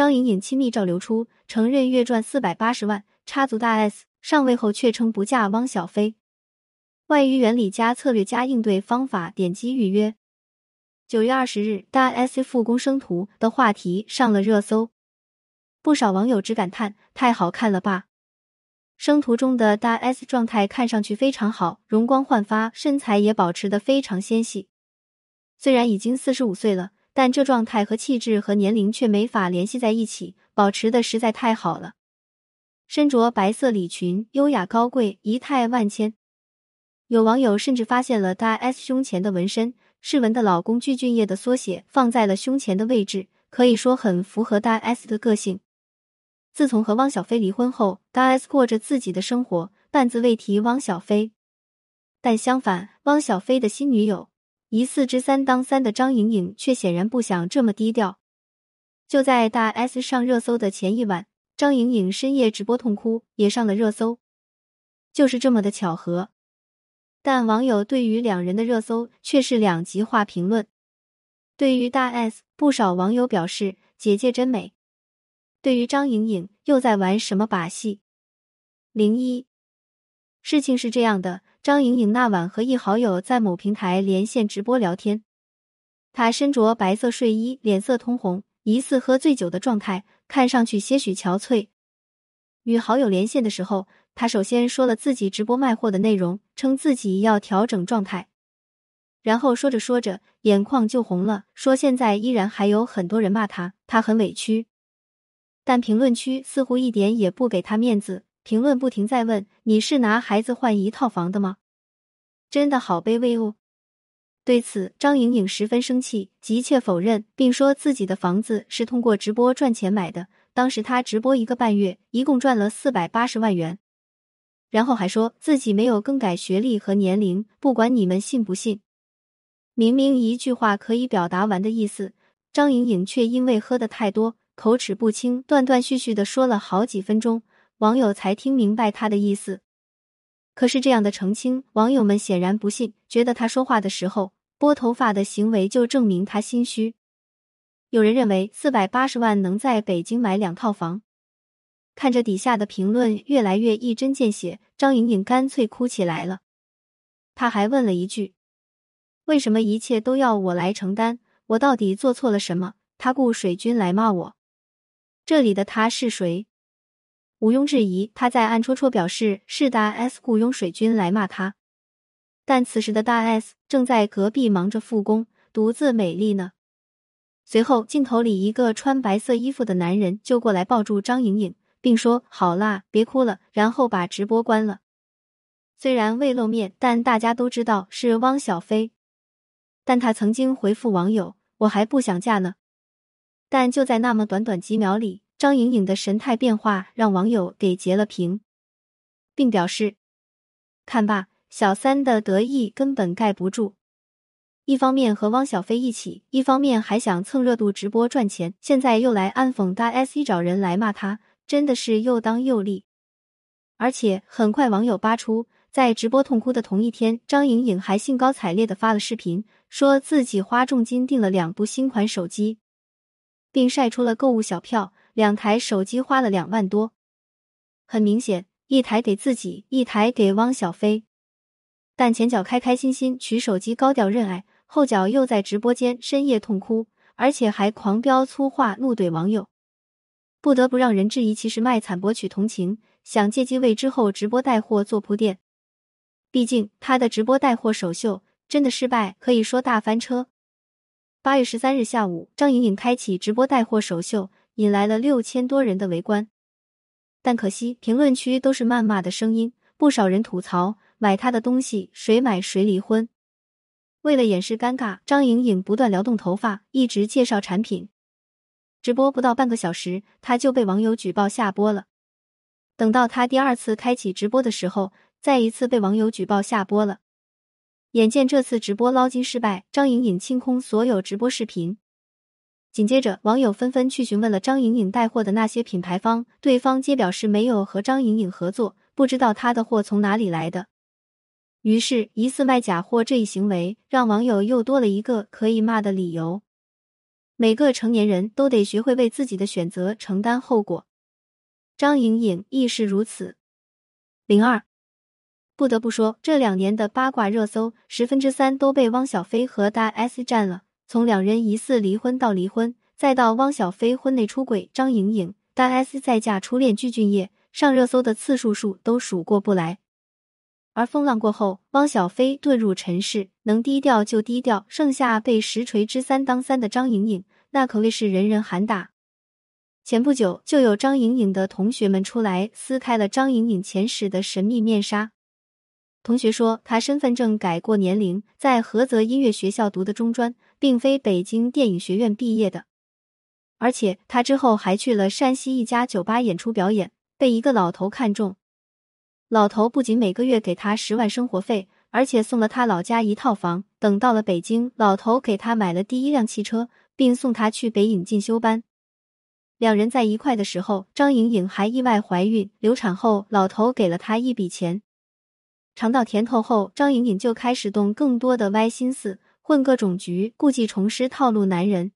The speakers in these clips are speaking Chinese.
张颖颖亲密照流出，承认月赚四百八十万，插足大 S。上位后却称不嫁汪小菲。外遇原理加策略加应对方法，点击预约。九月二十日，大 S 复工生图的话题上了热搜，不少网友只感叹太好看了吧。生图中的大 S 状态看上去非常好，容光焕发，身材也保持的非常纤细。虽然已经四十五岁了，但这状态和气质和年龄却没法联系在一起，保持的实在太好了。身着白色礼裙，优雅高贵，仪态万千。有网友甚至发现了大 S 胸前的纹身。世文的老公具俊晔的缩写放在了胸前的位置，可以说很符合大 S 的个性。自从和汪小菲离婚后，大 S 过着自己的生活，半字未提汪小菲。但相反，汪小菲的新女友疑似之三当三的张颖颖却显然不想这么低调。就在大 S 上热搜的前一晚，张颖颖深夜直播痛哭，也上了热搜。就是这么的巧合。但网友对于两人的热搜却是两极化评论。对于大 S，不少网友表示姐姐真美；对于张颖颖，又在玩什么把戏？零一，事情是这样的：张颖颖那晚和一好友在某平台连线直播聊天，她身着白色睡衣，脸色通红，疑似喝醉酒的状态，看上去些许憔悴。与好友连线的时候。他首先说了自己直播卖货的内容，称自己要调整状态，然后说着说着眼眶就红了，说现在依然还有很多人骂他，他很委屈。但评论区似乎一点也不给他面子，评论不停在问：“你是拿孩子换一套房的吗？”真的好卑微哦。对此，张颖颖十分生气，急切否认，并说自己的房子是通过直播赚钱买的，当时她直播一个半月，一共赚了四百八十万元。然后还说自己没有更改学历和年龄，不管你们信不信。明明一句话可以表达完的意思，张颖颖却因为喝的太多，口齿不清，断断续续的说了好几分钟，网友才听明白他的意思。可是这样的澄清，网友们显然不信，觉得他说话的时候拨头发的行为就证明他心虚。有人认为四百八十万能在北京买两套房。看着底下的评论越来越一针见血，张颖颖干脆哭起来了。他还问了一句：“为什么一切都要我来承担？我到底做错了什么？他雇水军来骂我？这里的他是谁？”毋庸置疑，他在暗戳戳表示是大 S 雇佣水军来骂他。但此时的大 S 正在隔壁忙着复工，独自美丽呢。随后，镜头里一个穿白色衣服的男人就过来抱住张颖颖。并说：“好啦，别哭了。”然后把直播关了。虽然未露面，但大家都知道是汪小菲。但他曾经回复网友：“我还不想嫁呢。”但就在那么短短几秒里，张颖颖的神态变化让网友给截了屏，并表示：“看吧，小三的得意根本盖不住。一方面和汪小菲一起，一方面还想蹭热度直播赚钱，现在又来暗讽大 S 一找人来骂他。”真的是又当又立，而且很快网友扒出，在直播痛哭的同一天，张颖颖还兴高采烈的发了视频，说自己花重金订了两部新款手机，并晒出了购物小票，两台手机花了两万多。很明显，一台给自己，一台给汪小菲。但前脚开开心心取手机高调认爱，后脚又在直播间深夜痛哭，而且还狂飙粗话，怒怼网友。不得不让人质疑，其实卖惨博取同情，想借机为之后直播带货做铺垫。毕竟他的直播带货首秀真的失败，可以说大翻车。八月十三日下午，张颖颖开启直播带货首秀，引来了六千多人的围观。但可惜，评论区都是谩骂的声音，不少人吐槽买他的东西谁买谁离婚。为了掩饰尴尬，张颖颖不断撩动头发，一直介绍产品。直播不到半个小时，他就被网友举报下播了。等到他第二次开启直播的时候，再一次被网友举报下播了。眼见这次直播捞金失败，张颖颖清空所有直播视频。紧接着，网友纷纷去询问了张颖颖带货的那些品牌方，对方皆表示没有和张颖颖合作，不知道她的货从哪里来的。于是，疑似卖假货这一行为，让网友又多了一个可以骂的理由。每个成年人都得学会为自己的选择承担后果。张颖颖亦是如此。零二，不得不说，这两年的八卦热搜十分之三都被汪小菲和大 S 占了。从两人疑似离婚到离婚，再到汪小菲婚内出轨，张颖颖、大 S 再嫁初恋具俊晔，上热搜的次数数都数过不来。而风浪过后，汪小菲遁入尘世，能低调就低调，剩下被实锤之三当三的张颖颖，那可谓是人人喊打。前不久，就有张颖颖的同学们出来撕开了张颖颖前世的神秘面纱。同学说，她身份证改过年龄，在菏泽音乐学校读的中专，并非北京电影学院毕业的。而且，他之后还去了山西一家酒吧演出表演，被一个老头看中。老头不仅每个月给他十万生活费，而且送了他老家一套房。等到了北京，老头给他买了第一辆汽车，并送他去北影进修班。两人在一块的时候，张颖颖还意外怀孕，流产后，老头给了她一笔钱。尝到甜头后，张颖颖就开始动更多的歪心思，混各种局，故技重施套路男人。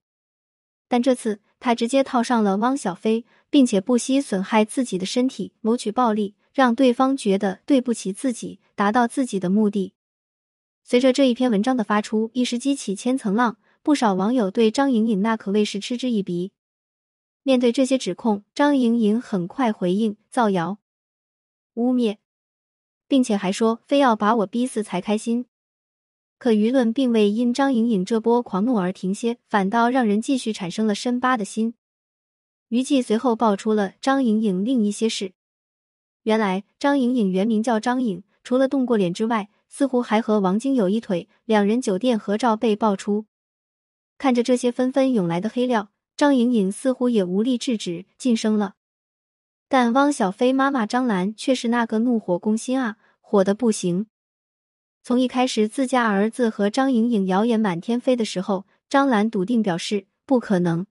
但这次，他直接套上了汪小菲，并且不惜损害自己的身体，谋取暴利。让对方觉得对不起自己，达到自己的目的。随着这一篇文章的发出，一时激起千层浪，不少网友对张颖颖那可谓是嗤之以鼻。面对这些指控，张颖颖很快回应造谣、污蔑，并且还说非要把我逼死才开心。可舆论并未因张颖颖这波狂怒而停歇，反倒让人继续产生了深扒的心。娱记随后爆出了张颖颖另一些事。原来张颖颖原名叫张颖，除了动过脸之外，似乎还和王晶有一腿。两人酒店合照被爆出，看着这些纷纷涌来的黑料，张颖颖似乎也无力制止，晋升了。但汪小菲妈妈张兰却是那个怒火攻心啊，火的不行。从一开始自家儿子和张颖颖谣言满天飞的时候，张兰笃定表示不可能。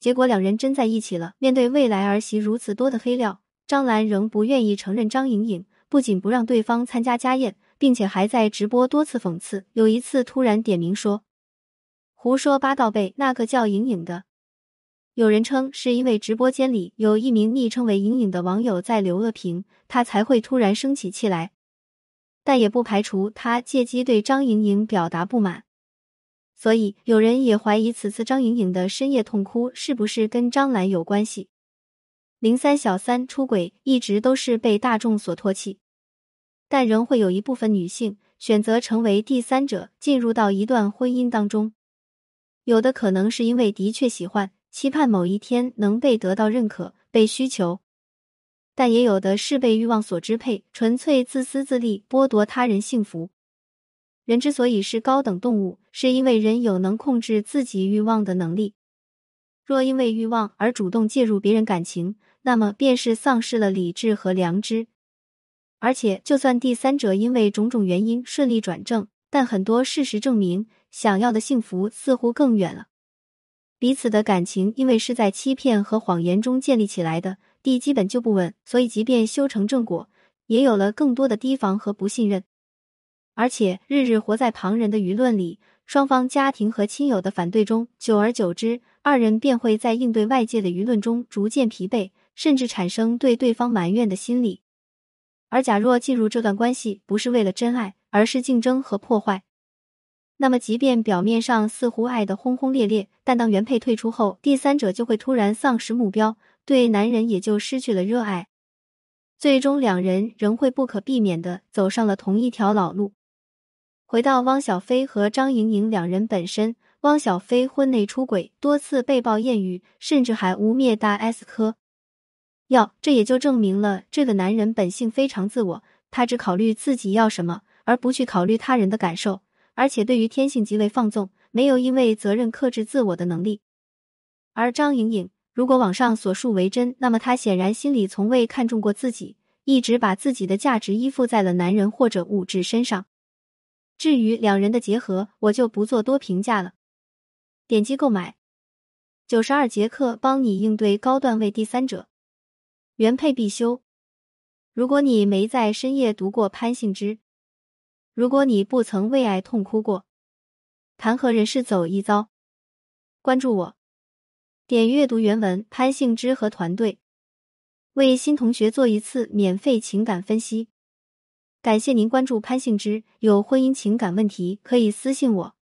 结果两人真在一起了。面对未来儿媳如此多的黑料。张兰仍不愿意承认张颖颖不仅不让对方参加家宴，并且还在直播多次讽刺。有一次突然点名说：“胡说八道呗，那个叫颖颖的。”有人称是因为直播间里有一名昵称为颖颖的网友在留恶评，他才会突然生起气来。但也不排除他借机对张莹颖表达不满。所以有人也怀疑此次张莹颖的深夜痛哭是不是跟张兰有关系。零三小三出轨一直都是被大众所唾弃，但仍会有一部分女性选择成为第三者，进入到一段婚姻当中。有的可能是因为的确喜欢，期盼某一天能被得到认可、被需求；但也有的是被欲望所支配，纯粹自私自利，剥夺他人幸福。人之所以是高等动物，是因为人有能控制自己欲望的能力。若因为欲望而主动介入别人感情，那么便是丧失了理智和良知。而且，就算第三者因为种种原因顺利转正，但很多事实证明，想要的幸福似乎更远了。彼此的感情因为是在欺骗和谎言中建立起来的，地基本就不稳，所以即便修成正果，也有了更多的提防和不信任。而且，日日活在旁人的舆论里，双方家庭和亲友的反对中，久而久之，二人便会在应对外界的舆论中逐渐疲惫。甚至产生对对方埋怨的心理，而假若进入这段关系不是为了真爱，而是竞争和破坏，那么即便表面上似乎爱得轰轰烈烈，但当原配退出后，第三者就会突然丧失目标，对男人也就失去了热爱，最终两人仍会不可避免的走上了同一条老路。回到汪小菲和张莹莹两人本身，汪小菲婚内出轨，多次被曝艳遇，甚至还污蔑大 S 科。要，这也就证明了这个男人本性非常自我，他只考虑自己要什么，而不去考虑他人的感受，而且对于天性极为放纵，没有因为责任克制自我的能力。而张颖颖，如果网上所述为真，那么她显然心里从未看重过自己，一直把自己的价值依附在了男人或者物质身上。至于两人的结合，我就不做多评价了。点击购买九十二节课，帮你应对高段位第三者。原配必修。如果你没在深夜读过潘幸之，如果你不曾为爱痛哭过，谈何人世走一遭？关注我，点阅读原文。潘幸之和团队为新同学做一次免费情感分析，感谢您关注潘幸之。有婚姻情感问题可以私信我。